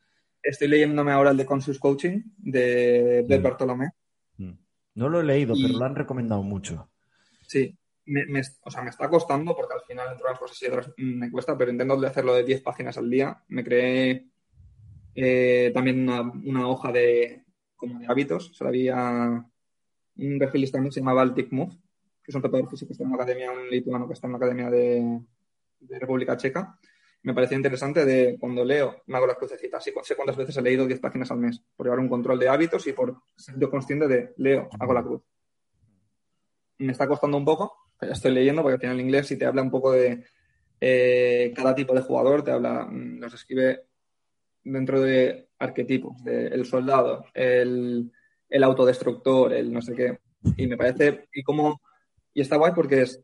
Speaker 2: Estoy leyéndome ahora el de Conscious Coaching de Bert Bartolomé.
Speaker 1: Mm. No lo he leído, pero lo han recomendado mucho.
Speaker 2: Sí, me, o sea, me está costando porque al final entre unas cosas y otras me cuesta, pero intento hacerlo de 10 páginas al día. Me creé eh, también una, hoja de, como de hábitos. O había un refilista también se llama Baltic Move, que es un preparador físico que está en una academia, un lituano que está en la academia de, República Checa. Me pareció interesante de cuando leo, me hago las crucecitas. Y sé cuántas veces he leído 10 páginas al mes por llevar un control de hábitos y por ser yo consciente de leo, hago la cruz. Me está costando un poco, estoy leyendo porque final el inglés sí te habla un poco de eh, cada tipo de jugador, te habla, mm, los escribe dentro de arquetipos, de el soldado, el, autodestructor, el no sé qué. Y me parece, y cómo, y está guay porque es,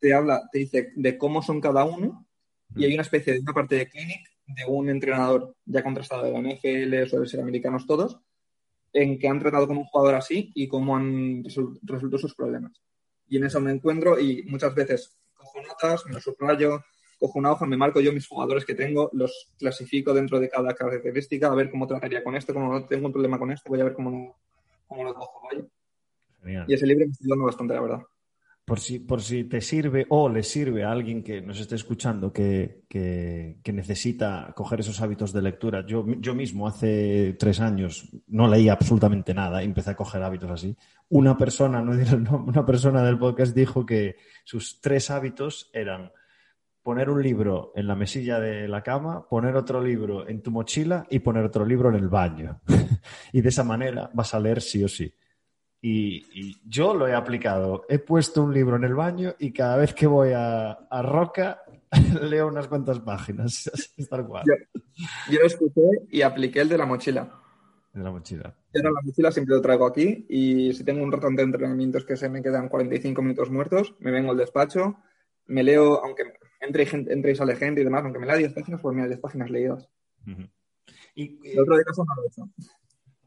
Speaker 2: te habla, te dice de cómo son cada uno y hay una especie de una parte de clinic de un entrenador ya contrastado de la NFL, suele ser americanos todos, en que han tratado con un jugador así y cómo han resuelto sus problemas y en eso me encuentro y muchas veces cojo notas, me subrayo, cojo una hoja, me marco yo mis jugadores que tengo, los clasifico dentro de cada característica, a ver cómo trataría con esto, como no tengo un problema con esto, voy a ver cómo, cómo lo cojo. Y ese libro me está dando bastante, la verdad
Speaker 1: por si, por si te sirve o le sirve a alguien que nos esté escuchando que, necesita coger esos hábitos de lectura. Yo, yo mismo hace tres años no leía absolutamente nada y empecé a coger hábitos así. Una persona, no una persona del podcast dijo que sus tres hábitos eran poner un libro en la mesilla de la cama, poner otro libro en tu mochila y poner otro libro en el baño. y de esa manera vas a leer sí o sí. Y, yo lo he aplicado. He puesto un libro en el baño y cada vez que voy a, Roca leo unas cuantas páginas.
Speaker 2: Yo, lo escuché y apliqué el de la mochila.
Speaker 1: De la mochila.
Speaker 2: Yo la mochila siempre lo traigo aquí y si tengo un rato de entrenamientos que se me quedan 45 minutos muertos, me vengo al despacho, me leo, aunque entre y, entre y sale gente y demás, aunque me lea 10 páginas, pues mira, 10 páginas leídas. y, el otro día hecho.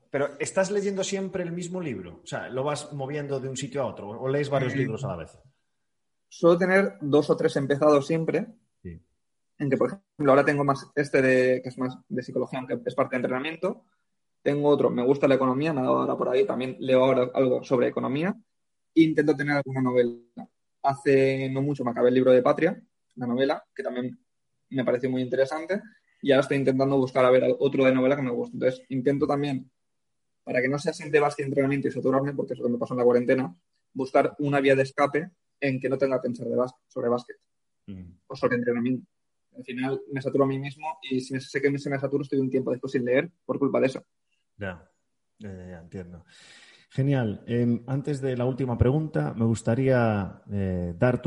Speaker 1: Pero ¿estás leyendo siempre el mismo libro? O sea, ¿lo vas moviendo de un sitio a otro? ¿O lees varios mm. libros a la vez?
Speaker 2: Suelo tener dos o tres empezados siempre. Sí. En que, por ejemplo, ahora tengo más este de, que es más de psicología, aunque es parte de entrenamiento. Tengo otro, me gusta la economía, me ha dado ahora por ahí, también leo ahora algo sobre economía. Intento tener alguna novela. Hace no mucho me acabé el libro de Patria, la novela, que también me pareció muy interesante. Y ahora estoy intentando buscar a ver otro de novela que me guste. Entonces, intento también para que no sea siempre básquet, entrenamiento y saturarme, porque es lo que me pasó en la cuarentena, buscar una vía de escape en que no tenga que pensar de sobre básquet mm. o sobre entrenamiento. Al final me saturo a mí mismo y si sé que se me saturo estoy un tiempo después sin leer por culpa de eso.
Speaker 1: Ya, ya, entiendo. Genial. Em, antes de la última pregunta, me gustaría eh, dar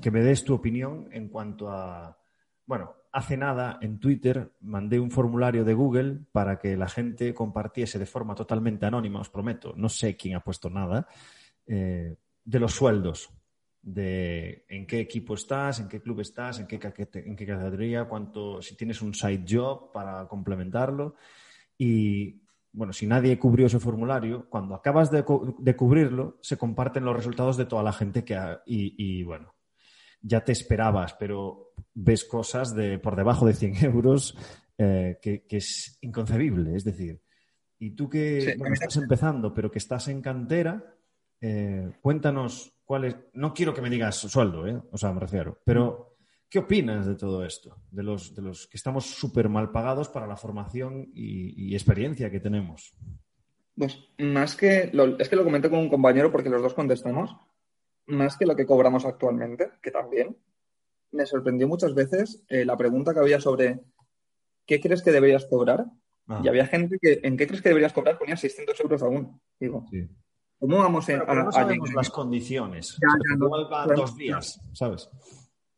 Speaker 1: que me des tu opinión en cuanto a, bueno, hace nada en Twitter mandé un formulario de Google para que la gente compartiese de forma totalmente anónima, os prometo, no sé quién ha puesto nada, eh, de los sueldos, de en qué equipo estás, en qué club estás, en qué, en qué categoría, cuánto, si tienes un side job para complementarlo. Y bueno, si nadie cubrió ese formulario, cuando acabas de, cubrirlo, se comparten los resultados de toda la gente que ha, y bueno, ya te esperabas, pero ves cosas de por debajo de 100 euros eh, que, es inconcebible. Es decir, y tú que estás empezando, pero que estás en cantera, eh, cuéntanos cuál es. No quiero que me digas sueldo, ¿eh? o sea, me refiero, pero ¿qué opinas de todo esto? De los, de los que estamos súper mal pagados para la formación y, experiencia que tenemos.
Speaker 2: Pues más que. es que lo comenté con un compañero porque los dos contestamos más que lo que cobramos actualmente, que también, me sorprendió muchas veces eh, la pregunta que había sobre ¿qué crees que deberías cobrar? Ah. Y había gente que ¿en qué crees que deberías cobrar? Ponía 600 euros aún. Digo, ¿cómo vamos
Speaker 1: a, no sabemos las condiciones. Ya, dos días, ¿sabes?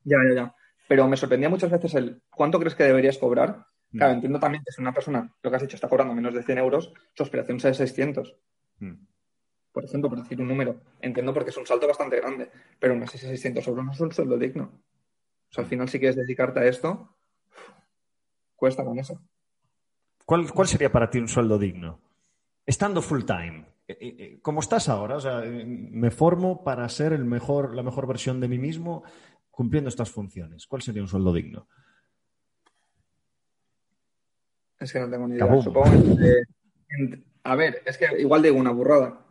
Speaker 2: Ya, ya, ya. Pero me sorprendía muchas veces el ¿cuánto crees que deberías cobrar? Mm. Claro, entiendo también que si una persona, lo que has dicho, está cobrando menos de 100 euros, su aspiración sea de 600 por ejemplo, por decir un número. Entiendo porque es un salto bastante grande, pero aún así 600 euros no es un sueldo digno. O sea, al final, si quieres dedicarte a esto, cuesta con eso.
Speaker 1: ¿Cuál, sería para ti un sueldo digno? Estando full time, eh, eh, eh, como estás ahora, o sea, me formo para ser el mejor, la mejor versión de mí mismo cumpliendo estas funciones. ¿Cuál sería un sueldo digno?
Speaker 2: Es que no tengo ni idea. Supongo a ver, es que igual digo una burrada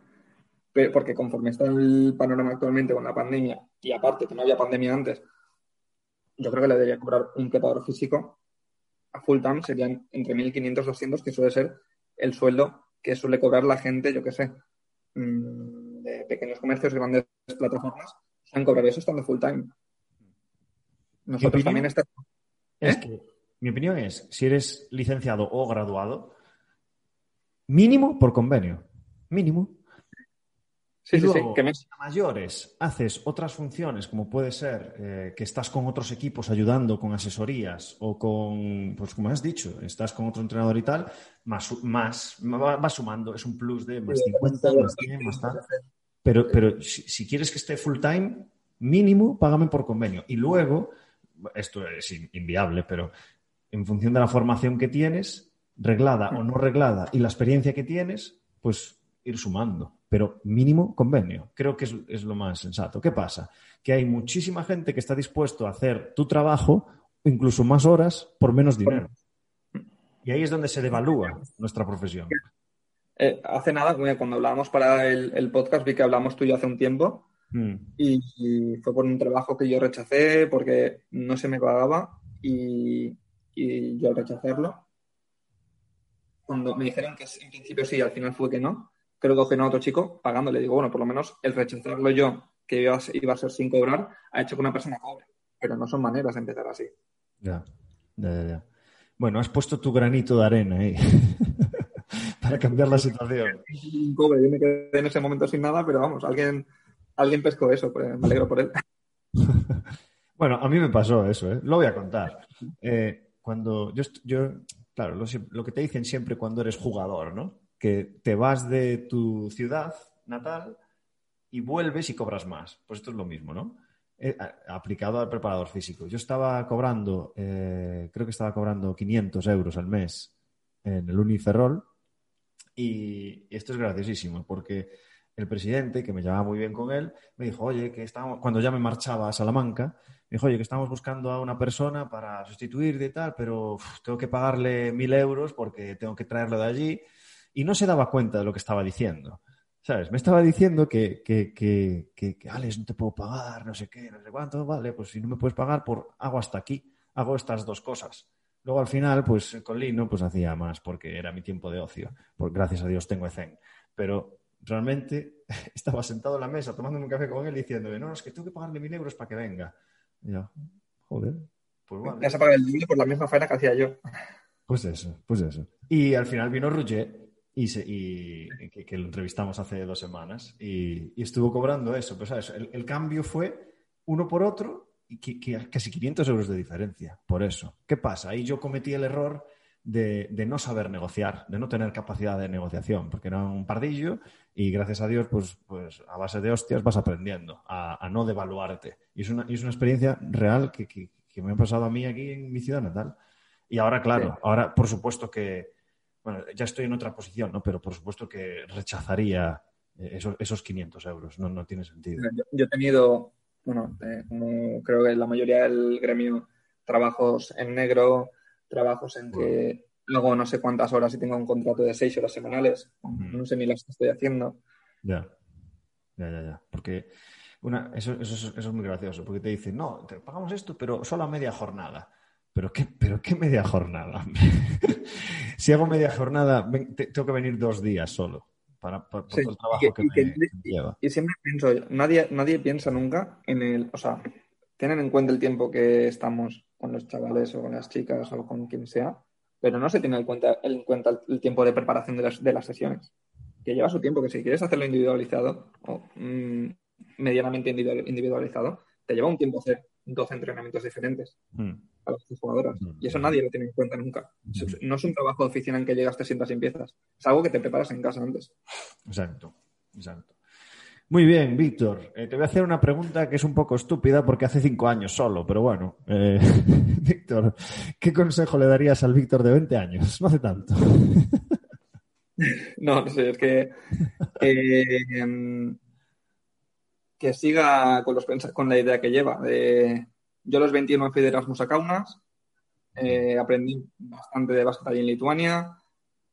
Speaker 2: porque conforme está el panorama actualmente con la pandemia, y aparte que no había pandemia antes, yo creo que le debería cobrar un preparador físico a full time, serían entre 1.500 y 200, que suele ser el sueldo que suele cobrar la gente, yo qué sé, mm, de pequeños comercios grandes plataformas, han cobrado eso estando full time.
Speaker 1: Nosotros también estamos... Es ¿Eh? que mi opinión es, si eres licenciado o graduado, mínimo por convenio. Mínimo. Sí, sí, sí. Que me... a mayores haces otras funciones, como puede ser eh, que estás con otros equipos ayudando con asesorías o con, pues como has dicho, estás con otro entrenador y tal, más, más va, sumando, es un plus de más 50, más 100, más tal. Pero, pero si, quieres que esté full time, mínimo, págame por convenio. Y luego, esto es inviable, pero en función de la formación que tienes, reglada o no reglada, y la experiencia que tienes, pues ir sumando. Pero mínimo convenio. Creo que es, lo más sensato. ¿Qué pasa? Que hay muchísima gente que está dispuesto a hacer tu trabajo, incluso más horas, por menos dinero. Y ahí es donde se devalúa nuestra profesión.
Speaker 2: Eh, hace nada, cuando hablábamos para el, podcast, vi que hablamos tú y yo hace un tiempo. Mm. Y, fue por un trabajo que yo rechacé porque no se me pagaba y, y yo al rechazarlo, cuando me dijeron que en principio sí, al final fue que no, creo que cogen a otro chico pagándole. Digo, bueno, por lo menos el rechazarlo yo, que iba a, ser sin cobrar, ha hecho que una persona cobre. Pero no son maneras de empezar así.
Speaker 1: Ya, ya, ya. Bueno, has puesto tu granito de arena ahí para cambiar la situación.
Speaker 2: Cobre, yo me quedé en ese momento sin nada, pero vamos, alguien, alguien pescó eso, pues me alegro por él.
Speaker 1: bueno, a mí me pasó eso, ¿eh? lo voy a contar. Eh, cuando yo, claro, lo, que te dicen siempre cuando eres jugador, ¿no? Que te vas de tu ciudad natal y vuelves y cobras más. Pues esto es lo mismo, ¿no? Eh, aplicado al preparador físico. Yo estaba cobrando, eh, creo que estaba cobrando 500 euros al mes en el Uniferrol y, esto es graciosísimo porque el presidente, que me llevaba muy bien con él, me dijo, oye, que estamos, cuando ya me marchaba a Salamanca, me dijo, oye, que estamos buscando a una persona para sustituir y tal, pero tengo que pagarle mil euros porque tengo que traerlo de allí. Y no se daba cuenta de lo que estaba diciendo. ¿Sabes? Me estaba diciendo que, que, que, que, Alex, no te puedo pagar, no sé qué, no sé cuánto, vale, pues si no me puedes pagar, por, hago hasta aquí, hago estas dos cosas. Luego al final, pues con Lino, pues hacía más porque era mi tiempo de ocio. Porque gracias a Dios tengo Zen. Pero realmente estaba sentado en la mesa tomando un café con él diciéndome, no, es que tengo que pagarle mil euros para que venga. Ya, joder. Pues
Speaker 2: vale. Ya se paga el doble por la misma faena que hacía yo.
Speaker 1: Pues eso, pues eso. Y al final vino Roger y, que, lo entrevistamos hace dos semanas y, estuvo cobrando eso. Pues ¿sabes? El, cambio fue uno por otro y que, casi 500 euros de diferencia. Por eso. ¿Qué pasa? Ahí yo cometí el error de, no saber negociar, de no tener capacidad de negociación, porque era un pardillo y gracias a Dios, pues, pues a base de hostias vas aprendiendo a, no devaluarte. Y es una, es una experiencia real que, que, me ha pasado a mí aquí en mi ciudad natal. Y ahora, claro, ahora por supuesto que, bueno, ya estoy en otra posición, ¿no? Pero por supuesto que rechazaría eh, esos, esos 500 euros, no, no tiene sentido.
Speaker 2: Yo, he tenido, bueno, eh, como creo que la mayoría del gremio, trabajos en negro, trabajos en que luego no sé cuántas horas y tengo un contrato de seis horas semanales. No sé ni las que estoy haciendo.
Speaker 1: Ya, ya, ya, ya. Porque una, eso, eso, eso, es muy gracioso, porque te dicen, no, te pagamos esto, pero solo a media jornada. ¿Pero qué, pero qué media jornada? si hago media jornada, tengo que venir dos días solo para, por todo el trabajo que, me, lleva.
Speaker 2: Y siempre pienso, nadie, nadie piensa nunca en el, o sea, tienen en cuenta el tiempo que estamos con los chavales o con las chicas o con quien sea, pero no se tiene en cuenta, en cuenta el tiempo de preparación de las, de las sesiones, que lleva su tiempo, que si quieres hacerlo individualizado o mm, medianamente individualizado, te lleva un tiempo hacer 12 entrenamientos diferentes hmm. a las jugadoras. Hmm. Y eso nadie lo tiene en cuenta nunca. Hmm. No es un trabajo de oficina en que llegas, te sientas y empiezas. Es algo que te preparas en casa antes.
Speaker 1: Exacto, exacto. Muy bien, Víctor. Eh, te voy a hacer una pregunta que es un poco estúpida porque hace cinco años solo, pero bueno. Eh, Víctor, ¿qué consejo le darías al Víctor de 20 años? No hace tanto.
Speaker 2: no, no sé, es que. Em, que siga con, los, con la idea que lleva. yo a los 21 me fui de a eh, aprendí bastante de básquet en Lituania,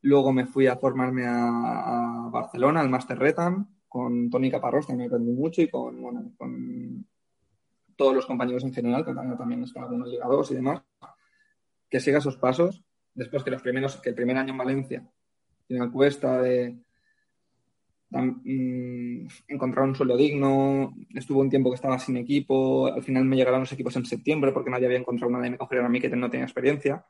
Speaker 2: luego me fui a formarme a, a Barcelona, al Master Retam, con Tony Caparrós también aprendí mucho y con, bueno, con todos los compañeros en general, que también, están algunos ligados y demás, que siga esos pasos. Después que los primeros, que el primer año en Valencia, en cuesta de mm, encontrar un suelo digno, estuvo un tiempo que estaba sin equipo, al final me llegaron los equipos en septiembre porque nadie había encontrado una de me cogieron a mí que no tenía experiencia.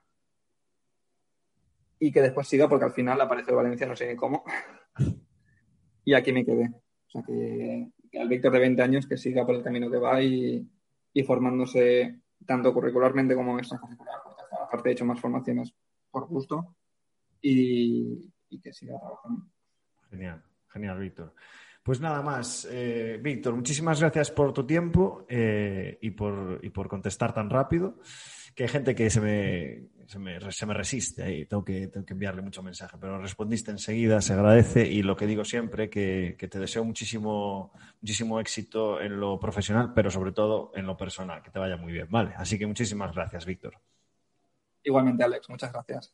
Speaker 2: Y que después siga porque al final apareció Valencia, no sé cómo. y aquí me quedé. O sea que, al Víctor de 20 años que siga por el camino que va y, formándose tanto curricularmente como extracurricular, porque aparte he hecho más formaciones por gusto y, que siga trabajando.
Speaker 1: Genial, genial, Víctor. Pues nada más, eh, Víctor, muchísimas gracias por tu tiempo eh, y, por, y por contestar tan rápido que hay gente que se me, se me, resiste ahí, tengo que, tengo que enviarle mucho mensaje, pero respondiste enseguida, se agradece y lo que digo siempre, que, que te deseo muchísimo, muchísimo éxito en lo profesional, pero sobre todo en lo personal, que te vaya muy bien, ¿vale? Así que muchísimas gracias, Víctor.
Speaker 2: Igualmente, Alex, muchas gracias.